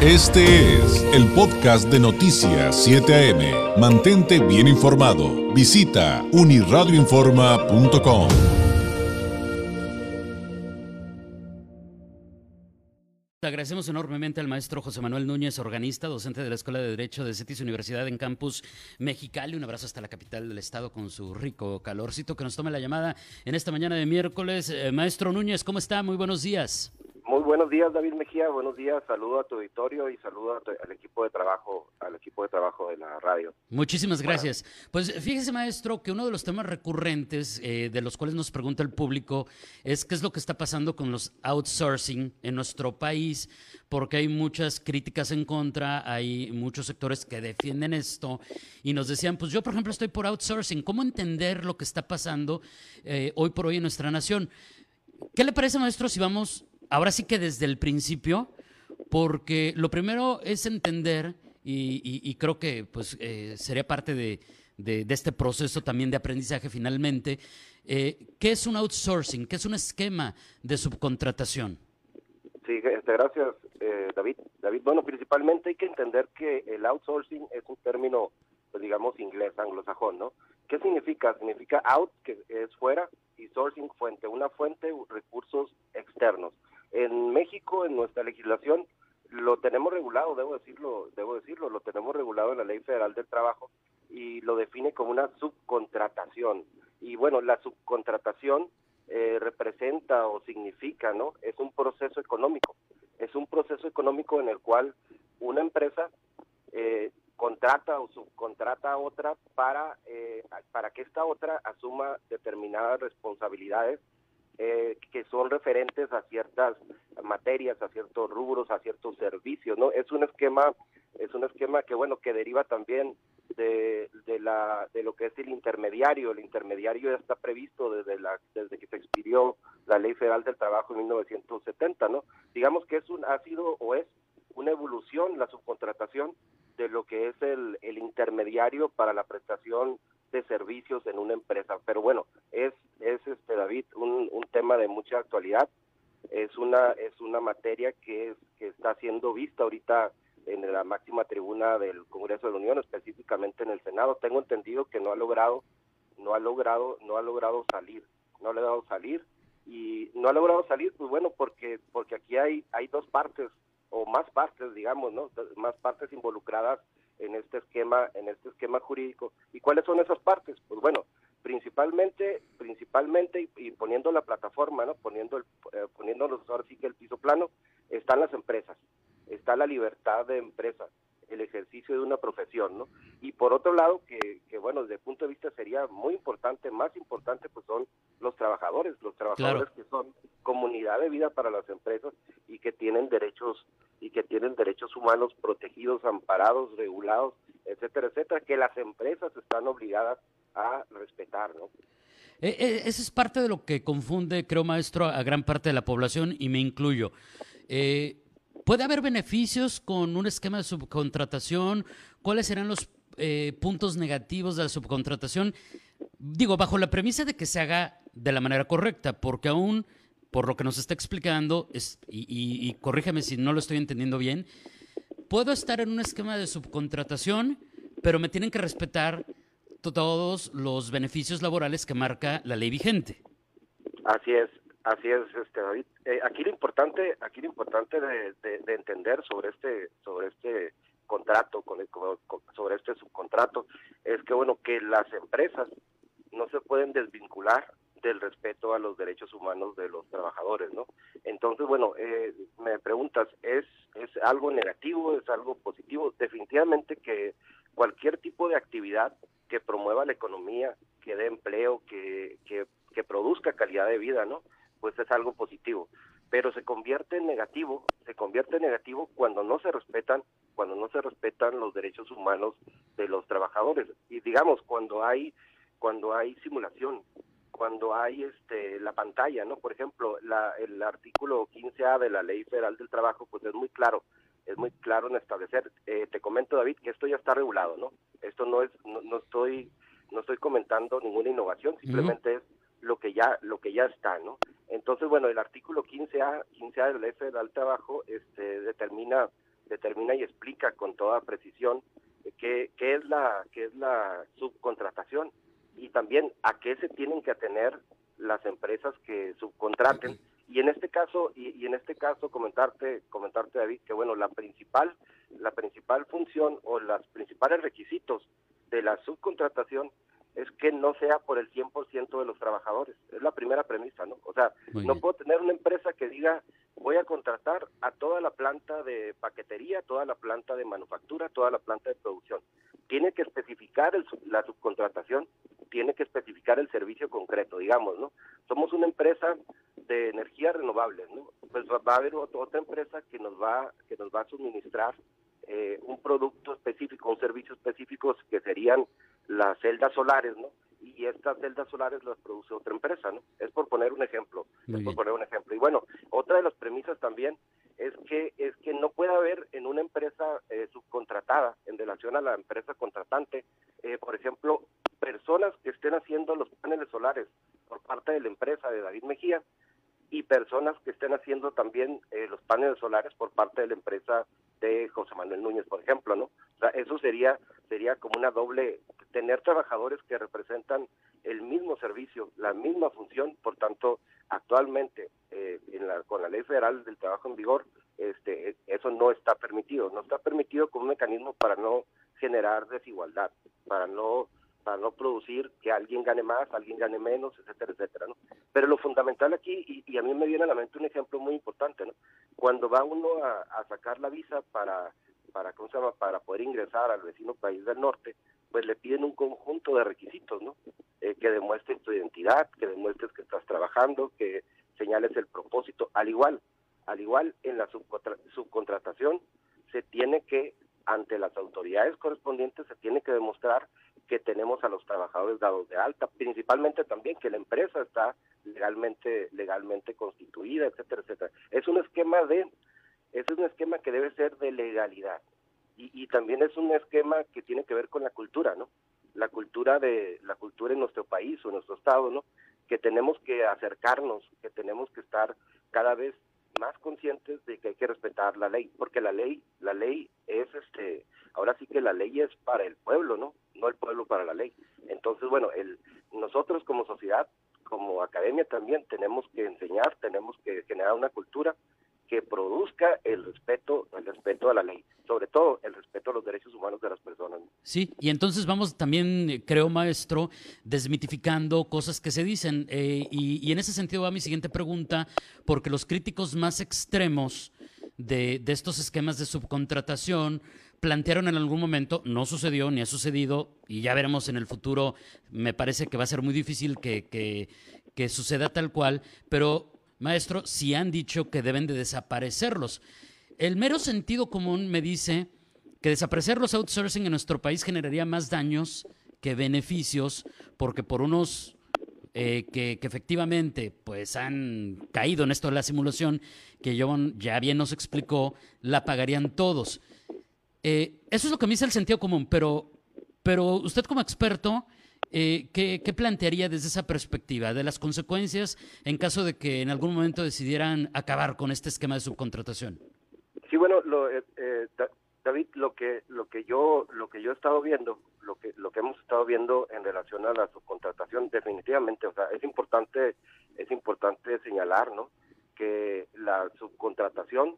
Este es el podcast de Noticias 7 AM. Mantente bien informado. Visita uniradioinforma.com. Agradecemos enormemente al maestro José Manuel Núñez, organista, docente de la Escuela de Derecho de CETIS Universidad en Campus Mexicali. Un abrazo hasta la capital del estado con su rico calorcito que nos tome la llamada en esta mañana de miércoles. Eh, maestro Núñez, ¿cómo está? Muy buenos días. Buenos días, David Mejía. Buenos días. Saludo a tu auditorio y saludo al equipo de trabajo, al equipo de trabajo de la radio. Muchísimas gracias. Pues fíjese, maestro, que uno de los temas recurrentes eh, de los cuales nos pregunta el público es qué es lo que está pasando con los outsourcing en nuestro país, porque hay muchas críticas en contra, hay muchos sectores que defienden esto y nos decían, pues yo, por ejemplo, estoy por outsourcing. ¿Cómo entender lo que está pasando eh, hoy por hoy en nuestra nación? ¿Qué le parece, maestro, si vamos ahora sí que desde el principio, porque lo primero es entender, y, creo que pues eh, sería parte de, este proceso también de aprendizaje finalmente, eh, ¿qué es un outsourcing? ¿Qué es un esquema de subcontratación? Sí, este, gracias, eh, David. David, bueno, principalmente hay que entender que el outsourcing es un término, pues, digamos, inglés, anglosajón, ¿no? ¿Qué significa? Significa out, que es fuera, y sourcing, fuente, una fuente, recursos externos. En México, en nuestra legislación, lo tenemos regulado, debo decirlo, debo decirlo, lo tenemos regulado en la Ley Federal del Trabajo y lo define como una subcontratación. Y bueno, la subcontratación eh, representa o significa, ¿no? Es un proceso económico. Es un proceso económico en el cual una empresa eh, contrata o subcontrata a otra para, eh, para que esta otra asuma determinadas responsabilidades eh, que son referentes a ciertas materias, a ciertos rubros, a ciertos servicios, ¿no? Es un esquema, es un esquema que bueno que deriva también de, de la de lo que es el intermediario. El intermediario ya está previsto desde la desde que se expidió la Ley Federal del Trabajo en 1970, ¿no? Digamos que es un ha sido o es una evolución la subcontratación de lo que es el, el intermediario para la prestación de servicios en una empresa. Pero bueno, es, es este David, un, un tema de mucha actualidad. Es una, es una materia que, es, que está siendo vista ahorita en la máxima tribuna del Congreso de la Unión, específicamente en el Senado. Tengo entendido que no ha logrado, no ha logrado, no ha logrado salir, no ha logrado salir y no ha logrado salir, pues bueno, porque porque aquí hay hay dos partes o más partes, digamos, ¿no? Más partes involucradas en este esquema, en este esquema jurídico. ¿Y cuáles son esas partes? Pues bueno, principalmente, principalmente y, poniendo la plataforma, ¿no? Poniendo el, eh, poniéndonos ahora sí que el piso plano, están las empresas, está la libertad de empresa, el ejercicio de una profesión, ¿no? Y por otro lado, que, que bueno, desde el punto de vista sería muy importante, más importante, pues son los trabajadores, los trabajadores que son comunidad de vida para las empresas y que tienen derechos derechos humanos protegidos, amparados, regulados, etcétera, etcétera, que las empresas están obligadas a respetar, ¿no? Eh, eh, es parte de lo que confunde, creo, maestro, a gran parte de la población y me incluyo. Eh, ¿Puede haber beneficios con un esquema de subcontratación? ¿Cuáles serán los puntos negativos de la subcontratación? Digo, bajo la premisa de que se haga de la manera correcta, porque aún por lo que nos está explicando, es, y, corrígeme si no lo estoy entendiendo bien, puedo estar en un esquema de subcontratación, pero me tienen que respetar todos los beneficios laborales que marca la ley vigente. Así es, así es, este David. Eh, aquí lo importante, aquí lo importante de, entender sobre este, sobre este contrato, con, sobre este subcontrato, es que bueno que las empresas no se pueden desvincular del respeto a los derechos humanos de los trabajadores, ¿no? Entonces, bueno, eh, me preguntas, ¿es, ¿es algo negativo, es algo positivo? Definitivamente que cualquier tipo de actividad que promueva la economía, que dé empleo, que, que, que produzca calidad de vida, ¿no? Pues es algo positivo. Pero se convierte en negativo, se convierte en negativo cuando no se respetan, cuando no se respetan los derechos humanos de los trabajadores. Y digamos, cuando hay cuando hay simulación, cuando hay este la pantalla, ¿no? Por ejemplo, la, el artículo 15A de la Ley Federal del Trabajo, pues es muy claro, es muy claro en establecer. Eh, te comento, David, que esto ya está regulado, ¿no? Esto no es, no, estoy, no estoy comentando ninguna innovación, simplemente es lo que ya, lo que ya está, ¿no? Entonces, bueno, el artículo 15A, 15A de la Ley Federal del Trabajo, este, determina determina y explica con toda precisión qué, qué, es la, qué es la subcontratación y también a qué se tienen que atener las empresas que subcontraten. Y en este caso, y, en este caso comentarte, comentarte David, que bueno, la principal, la principal función o los principales requisitos de la subcontratación es que no sea por el 100% de los trabajadores. Es la primera premisa, ¿no? O sea, no puedo tener una empresa que diga, voy a contratar a toda la planta de paquetería, toda la planta de manufactura, toda la planta de producción. Tiene que especificar la subcontratación, tiene que especificar el servicio concreto, digamos, ¿no? Somos una empresa de energías renovables, ¿no? Pues va a haber otra empresa que nos va, que nos va a suministrar eh, un producto específico, un servicio específico que serían las celdas solares, ¿no? Y estas celdas solares las produce otra empresa, ¿no? Es por poner un ejemplo, es por poner un ejemplo. Y bueno, otra de las premisas también es que es que no puede haber en una empresa eh, subcontratada en relación a la empresa contratante, eh, por ejemplo, personas que estén haciendo los paneles solares por parte de la empresa de David Mejía y personas que estén haciendo también eh, los paneles solares por parte de la empresa de José Manuel Núñez, por ejemplo, ¿no? O sea, eso sería sería como una doble tener trabajadores que representan el mismo servicio, la misma función, por tanto, actualmente eh, en la, con la Ley Federal del Trabajo en vigor, este eso no está permitido, no está permitido como un mecanismo para no generar desigualdad, para no para no producir que alguien gane más, alguien gane menos, etcétera, etcétera, ¿no? Pero lo fundamental aquí, y, a mí me viene a la mente un ejemplo muy importante, ¿no? Cuando va uno a, sacar la visa para, para, ¿cómo se llama?, para poder ingresar al vecino país del norte, pues le piden un conjunto de requisitos, ¿no? Eh, que demuestres tu identidad, que demuestres que estás trabajando, que señales el propósito. Al igual, al igual en la subcontratación, se tiene que, ante las autoridades correspondientes, se tiene que demostrar que tenemos a los trabajadores dados de alta, principalmente también que la empresa está legalmente legalmente constituida, etcétera, etcétera. Es un esquema de es un esquema que debe ser de legalidad y, y también es un esquema que tiene que ver con la cultura, ¿no? La cultura de la cultura en nuestro país o en nuestro estado, ¿no? Que tenemos que acercarnos, que tenemos que estar cada vez más conscientes de que hay que respetar la ley, porque la ley, la ley es este, ahora sí que la ley es para el pueblo, ¿no? No el pueblo para la ley. Entonces, bueno, el, nosotros como sociedad, como academia también tenemos que enseñar, tenemos que generar una cultura que produzca el respeto, el respeto a la ley, sobre todo el respeto a los derechos humanos de las personas. Sí, y entonces vamos también, creo, maestro, desmitificando cosas que se dicen. Eh, y, en ese sentido va mi siguiente pregunta, porque los críticos más extremos de, de estos esquemas de subcontratación plantearon en algún momento, no sucedió ni ha sucedido, y ya veremos en el futuro, me parece que va a ser muy difícil que, que, suceda tal cual, pero Maestro, si han dicho que deben de desaparecerlos. El mero sentido común me dice que desaparecer los outsourcing en nuestro país generaría más daños que beneficios, porque por unos eh, que, efectivamente pues han caído en esto de la simulación, que John ya bien nos explicó, la pagarían todos. Eh, eso es lo que me dice el sentido común, pero, pero usted como experto, eh, ¿qué, plantearía desde esa perspectiva de las consecuencias en caso de que en algún momento decidieran acabar con este esquema de subcontratación? Sí, bueno, lo, eh, eh, David, lo que lo que yo lo que yo he estado viendo, lo que lo que hemos estado viendo en relación a la subcontratación, definitivamente, o sea, es importante es importante señalar, ¿no? Que la subcontratación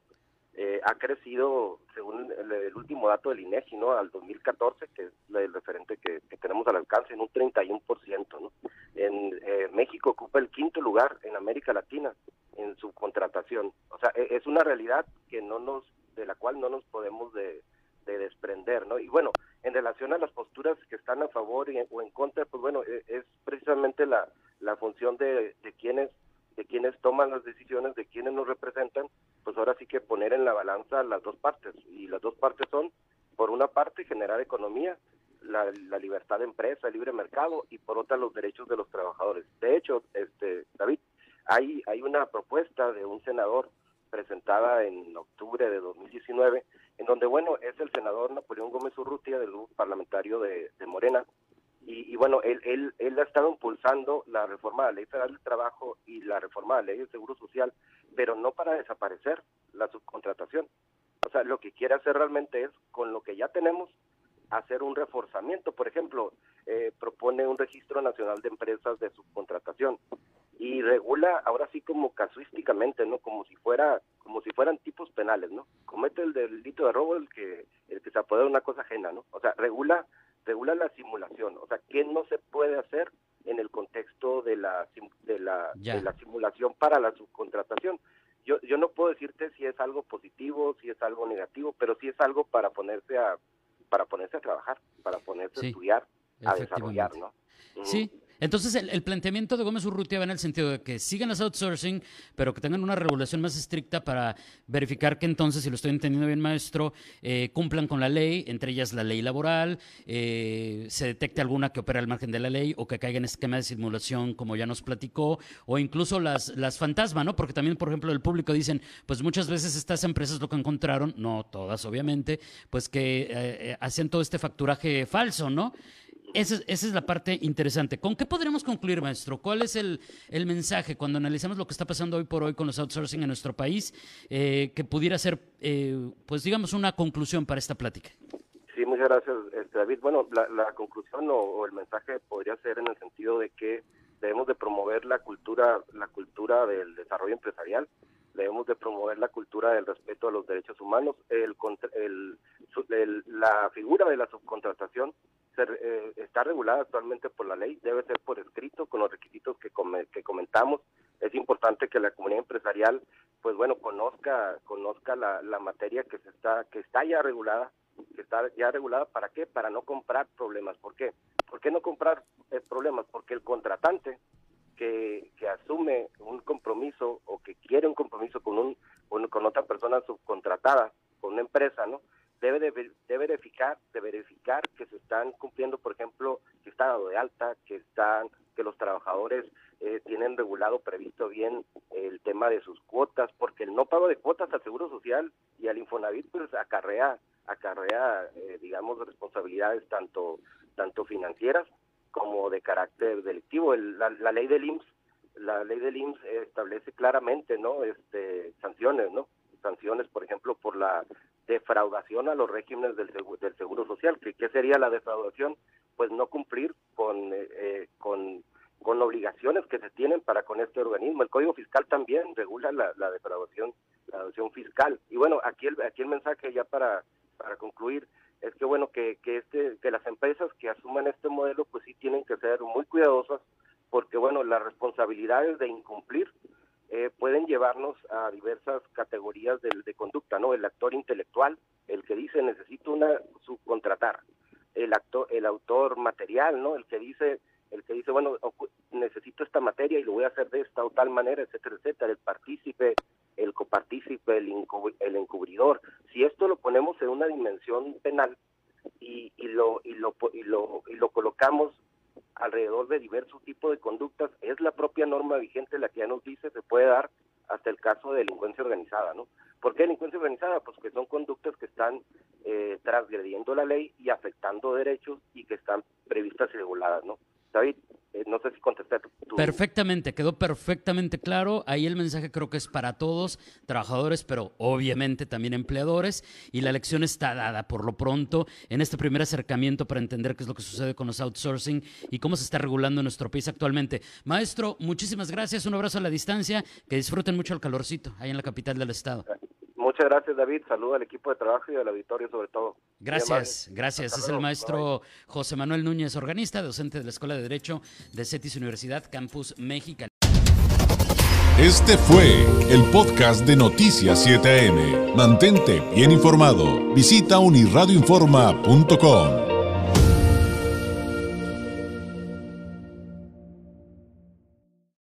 eh, ha crecido, según el, último dato del INEGI, ¿no? Al 2014, que es el referente que, tenemos al alcance, en un 31%, ¿no? En eh, México ocupa el quinto lugar en América Latina en su contratación. O sea, e, es una realidad que no nos, de la cual no nos podemos de, desprender, ¿no? Y bueno, en relación a las posturas que están a favor o en contra, pues bueno, e, es, precisamente la, la función de, de quienes de quienes toman las decisiones, de quienes nos representan, pues ahora sí que poner en la balanza las dos partes. Y las dos partes son, por una parte, generar economía, la, libertad de empresa, el libre mercado, y por otra, los derechos de los trabajadores. De hecho, este David, hay, hay una propuesta de un senador presentada en octubre de 2019, en donde, bueno, es el senador Napoleón Gómez Urrutia del grupo parlamentario de Morena, y, bueno, él, él, él ha estado impulsando la reforma de la Ley Federal del Trabajo y la reforma de la Ley del Seguro Social, pero no para desaparecer la subcontratación. O sea, lo que quiere hacer realmente es, con lo que ya tenemos, hacer un reforzamiento. Por ejemplo, eh, propone un registro nacional de empresas de subcontratación y regula ahora sí como casuísticamente, ¿no? Como si fuera como si fueran tipos penales, ¿no? Comete el delito de robo el que el que se apodera de una cosa ajena, ¿no? O sea, regula regula la simulación, o sea, qué no se puede hacer en el contexto de la de la, de la simulación para la subcontratación. Yo yo no puedo decirte si es algo positivo, si es algo negativo, pero sí es algo para ponerse a para ponerse a trabajar, para ponerse a estudiar, a desarrollar, ¿no? Sí, entonces, el, planteamiento de Gómez Urrutia va en el sentido de que sigan las outsourcing, pero que tengan una regulación más estricta para verificar que entonces, si lo estoy entendiendo bien, maestro, eh, cumplan con la ley, entre ellas la ley laboral, eh, se detecte alguna que opera al margen de la ley o que caiga en esquema de simulación, como ya nos platicó, o incluso las, las fantasmas, ¿no? Porque también, por ejemplo, el público dicen, pues muchas veces estas empresas lo que encontraron, no todas, obviamente, pues que eh, hacían todo este facturaje falso, ¿no? Esa, es la parte interesante. ¿Con qué podremos concluir, maestro? ¿Cuál es el, mensaje cuando analizamos lo que está pasando hoy por hoy con los outsourcing en nuestro país eh, que pudiera ser, eh, pues digamos, una conclusión para esta plática? Sí, muchas gracias, este, David. Bueno, la, conclusión o, el mensaje podría ser en el sentido de que debemos de promover la cultura, la cultura del desarrollo empresarial, debemos de promover la cultura del respeto a los derechos humanos, el, el la figura de la subcontratación eh, está regulada actualmente por la ley, debe ser por escrito con los requisitos que, que comentamos. Es importante que la comunidad empresarial, pues bueno, conozca conozca la, la materia que se está que está ya regulada, que está ya regulada para qué? Para no comprar problemas. ¿Por qué? ¿Por qué no comprar eh, problemas? Porque el contratante que, que asume un compromiso o que quiere un compromiso con un con otra persona subcontratada, con una empresa, ¿no? debe de, verificar de verificar que se están cumpliendo por ejemplo que está dado de alta que están que los trabajadores eh, tienen regulado previsto bien el tema de sus cuotas porque el no pago de cuotas al seguro social y al Infonavit pues acarrea acarrea eh, digamos responsabilidades tanto tanto financieras como de carácter delictivo la, la ley del IMSS la ley del IMSS establece claramente no este sanciones no sanciones por ejemplo por la defraudación a los regímenes del del seguro social. ¿Qué, ¿Qué, sería la defraudación? Pues no cumplir con, eh, eh, con, con obligaciones que se tienen para con este organismo. El Código Fiscal también regula la, la defraudación, la defraudación fiscal. Y bueno, aquí el, aquí el mensaje ya para, para concluir es que bueno que, que este que las empresas que asuman este modelo pues sí tienen que ser muy cuidadosas porque bueno las responsabilidades de incumplir eh, pueden llevarnos a diversas categorías de, conducta, ¿no? El actor intelectual, el que dice necesito una subcontratar, el actor, el autor material, ¿no? El que dice, el que dice bueno necesito esta materia y lo voy a hacer de esta o tal manera, etcétera, etcétera. El partícipe, el copartícipe, el, el encubridor. Si esto lo ponemos en una dimensión penal y lo y lo y lo y lo colocamos alrededor de diversos tipos de conductas, es la propia norma vigente la que ya nos dice se puede dar hasta el caso de delincuencia organizada, ¿no? ¿Por qué delincuencia organizada? Pues que son conductas que están eh, transgrediendo la ley y afectando derechos y que están previstas y reguladas, ¿no? David, eh, no sé si contesté tu... Perfectamente, quedó perfectamente claro. Ahí el mensaje creo que es para todos, trabajadores, pero obviamente también empleadores. Y la lección está dada por lo pronto en este primer acercamiento para entender qué es lo que sucede con los outsourcing y cómo se está regulando en nuestro país actualmente. Maestro, muchísimas gracias. Un abrazo a la distancia. Que disfruten mucho el calorcito ahí en la capital del estado. Muchas gracias, David. Saludo al equipo de trabajo y al auditorio sobre todo. Gracias, gracias. es el maestro José Manuel Núñez, organista, docente de la Escuela de Derecho de CETIS Universidad Campus México. Este fue el podcast de Noticias 7am. Mantente bien informado. Visita unirradioinforma.com.